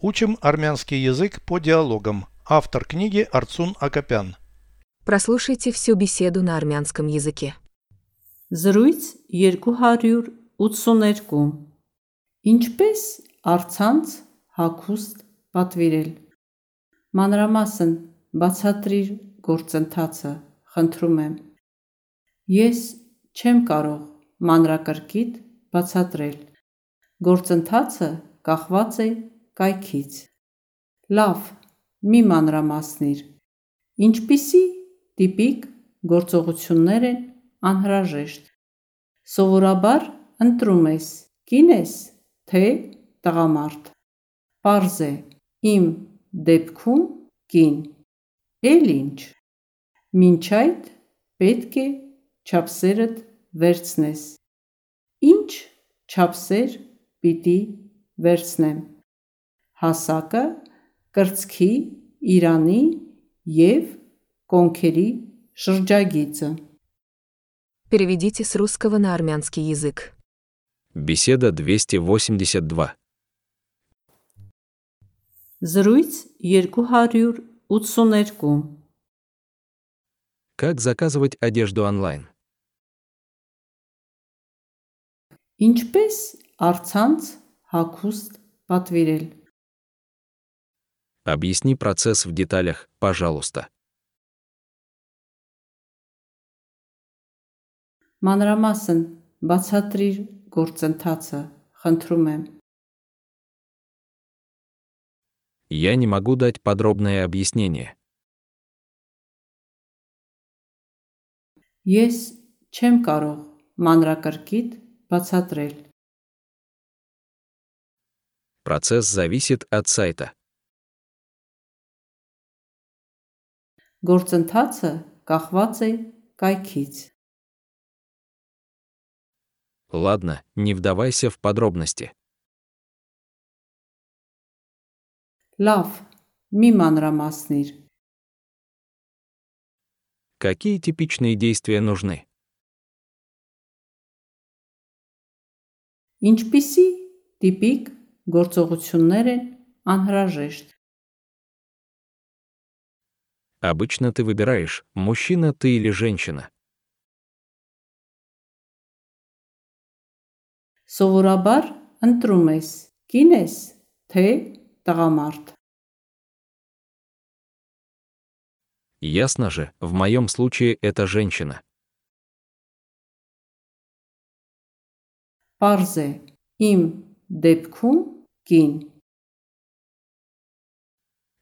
Учим армянский язык по диалогам. Автор книги Арцун Акопян. Прослушайте всю беседу на армянском языке. Զրույց 282 Ինչպես արցանց հակուստ պատվիրել Մանրամասն բացատրիր գործընթացը խնդրում եմ Ես չեմ կարող մանրակրկիտ բացատրել Գործընթացը կախված է կայքից. Լավ մի մանրամասնիր. Ինչպիսի տիպիկ գործողություններ են անհրաժեշտ. Սովորաբար ընտրում ես կին ես թե տղամարդ. Պարզ է իմ դեպքում կին. Էլ ինչ Մինչ այդ պետք է չափսերդ վերցնես. Ինչ չափսեր պիտի վերցնեմ Հասակը, կրծքի, իրանի և կոնքերի շրջագիծը Переведите с русского на армянский язык. Беседа 282. Զրույց 282 Как заказывать одежду онлайн? Ինչպես արցանց հակուստ պատվիրել Объясни процесс в деталях, пожалуйста. Մանրամասն բացատրիր գործընթացը խնդրում եմ Я не могу дать подробное объяснение. Ես չեմ կարող մանրակրկիտ բացատրել Процесс зависит от сайта. Գործընթացը կախված է կայքից Ладно, не вдавайся в подробности. Լավ մի մանրամասնիր Какие типичные действия нужны? Ինչպիսի տիպիկ գործողություններ են անհրաժեշտ Обычно ты выбираешь, мужчина ты или женщина. Սովորաբար ընտրում ես կին ես թե տղամարդ Ясно же, в моем случае это женщина. Պարզ է իմ դեպքում կին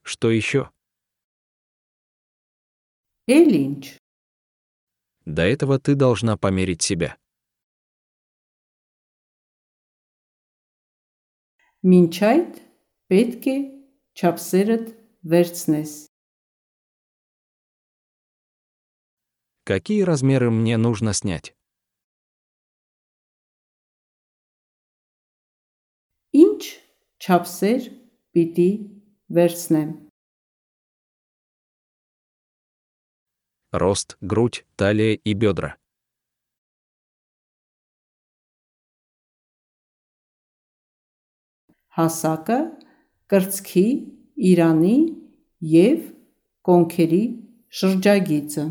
Что еще? Էլ ինչ До этого ты должна померить себя. Մինչ այդ պետք է չափսերդ վերցնես Какие размеры мне нужно снять? Ինչ չափսեր պիտի վերցնեմ Рост, грудь, талия и бедра. հասակը կրծքի իրանի և կոնքերի շրջագիծը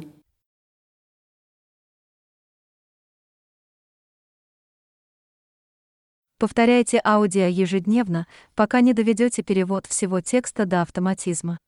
Повторяйте аудио ежедневно, пока не доведете перевод всего текста до автоматизма.